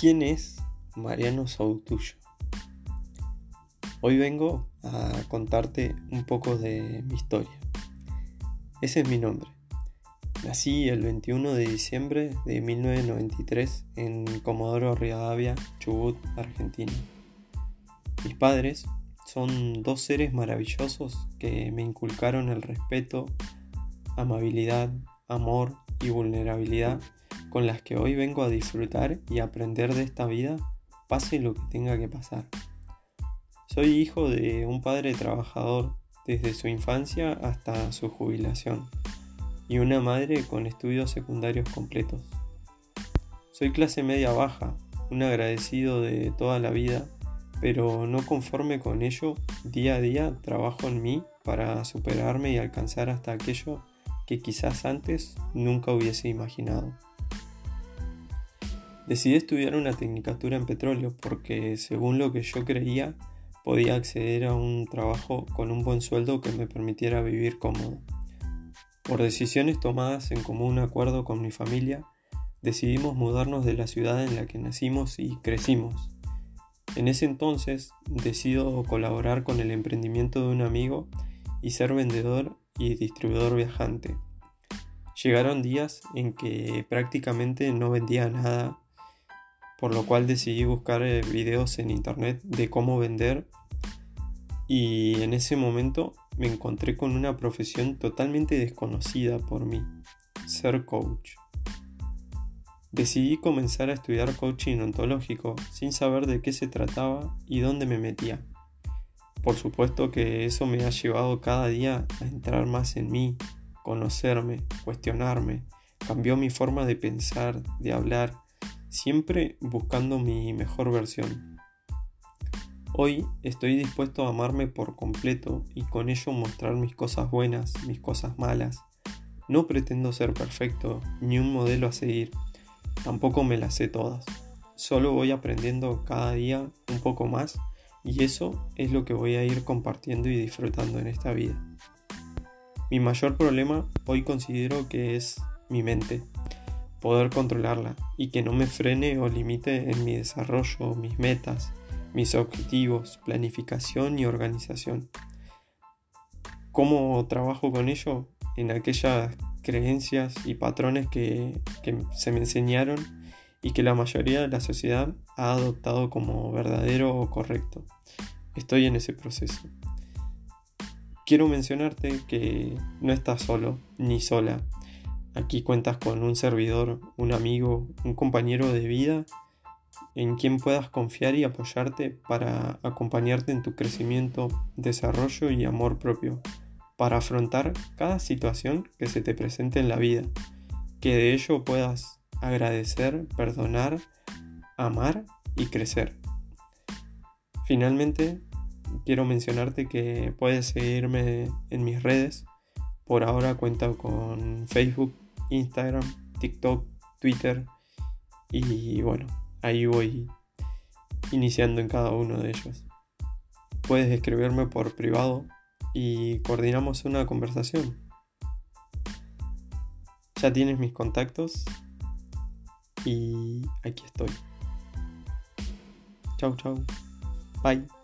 ¿Quién es Mariano Sautullo? Hoy vengo a contarte un poco de mi historia. Ese es mi nombre. Nací el 21 de diciembre de 1993 en Comodoro Rivadavia, Chubut, Argentina. Mis padres son dos seres maravillosos que me inculcaron el respeto, amabilidad, amor y vulnerabilidad con las que hoy vengo a disfrutar y aprender de esta vida, pase lo que tenga que pasar. Soy hijo de un padre trabajador desde su infancia hasta su jubilación y una madre con estudios secundarios completos. Soy clase media baja, un agradecido de toda la vida, pero no conforme con ello, día a día trabajo en mí para superarme y alcanzar hasta aquello que quizás antes nunca hubiese imaginado. Decidí estudiar una tecnicatura en petróleo porque, según lo que yo creía, podía acceder a un trabajo con un buen sueldo que me permitiera vivir cómodo. Por decisiones tomadas en común acuerdo con mi familia, decidimos mudarnos de la ciudad en la que nacimos y crecimos. En ese entonces decido colaborar con el emprendimiento de un amigo y ser vendedor y distribuidor viajante. Llegaron días en que prácticamente no vendía nada por lo cual decidí buscar eh, videos en internet de cómo vender y en ese momento me encontré con una profesión totalmente desconocida por mí, ser coach. Decidí comenzar a estudiar coaching ontológico sin saber de qué se trataba y dónde me metía. Por supuesto que eso me ha llevado cada día a entrar más en mí, conocerme, cuestionarme, cambió mi forma de pensar, de hablar siempre buscando mi mejor versión. Hoy estoy dispuesto a amarme por completo y con ello mostrar mis cosas buenas, mis cosas malas. No pretendo ser perfecto ni un modelo a seguir, tampoco me las sé todas. Solo voy aprendiendo cada día un poco más y eso es lo que voy a ir compartiendo y disfrutando en esta vida. Mi mayor problema hoy considero que es mi mente poder controlarla y que no me frene o limite en mi desarrollo, mis metas, mis objetivos, planificación y organización. ¿Cómo trabajo con ello? En aquellas creencias y patrones que, que se me enseñaron y que la mayoría de la sociedad ha adoptado como verdadero o correcto. Estoy en ese proceso. Quiero mencionarte que no estás solo ni sola Aquí cuentas con un servidor, un amigo, un compañero de vida en quien puedas confiar y apoyarte para acompañarte en tu crecimiento, desarrollo y amor propio, para afrontar cada situación que se te presente en la vida, que de ello puedas agradecer, perdonar, amar y crecer. Finalmente, quiero mencionarte que puedes seguirme en mis redes. Por ahora cuento con Facebook, Instagram, TikTok, Twitter y bueno, ahí voy iniciando en cada uno de ellos. Puedes escribirme por privado y coordinamos una conversación. Ya tienes mis contactos y aquí estoy. Chau, chau. Bye.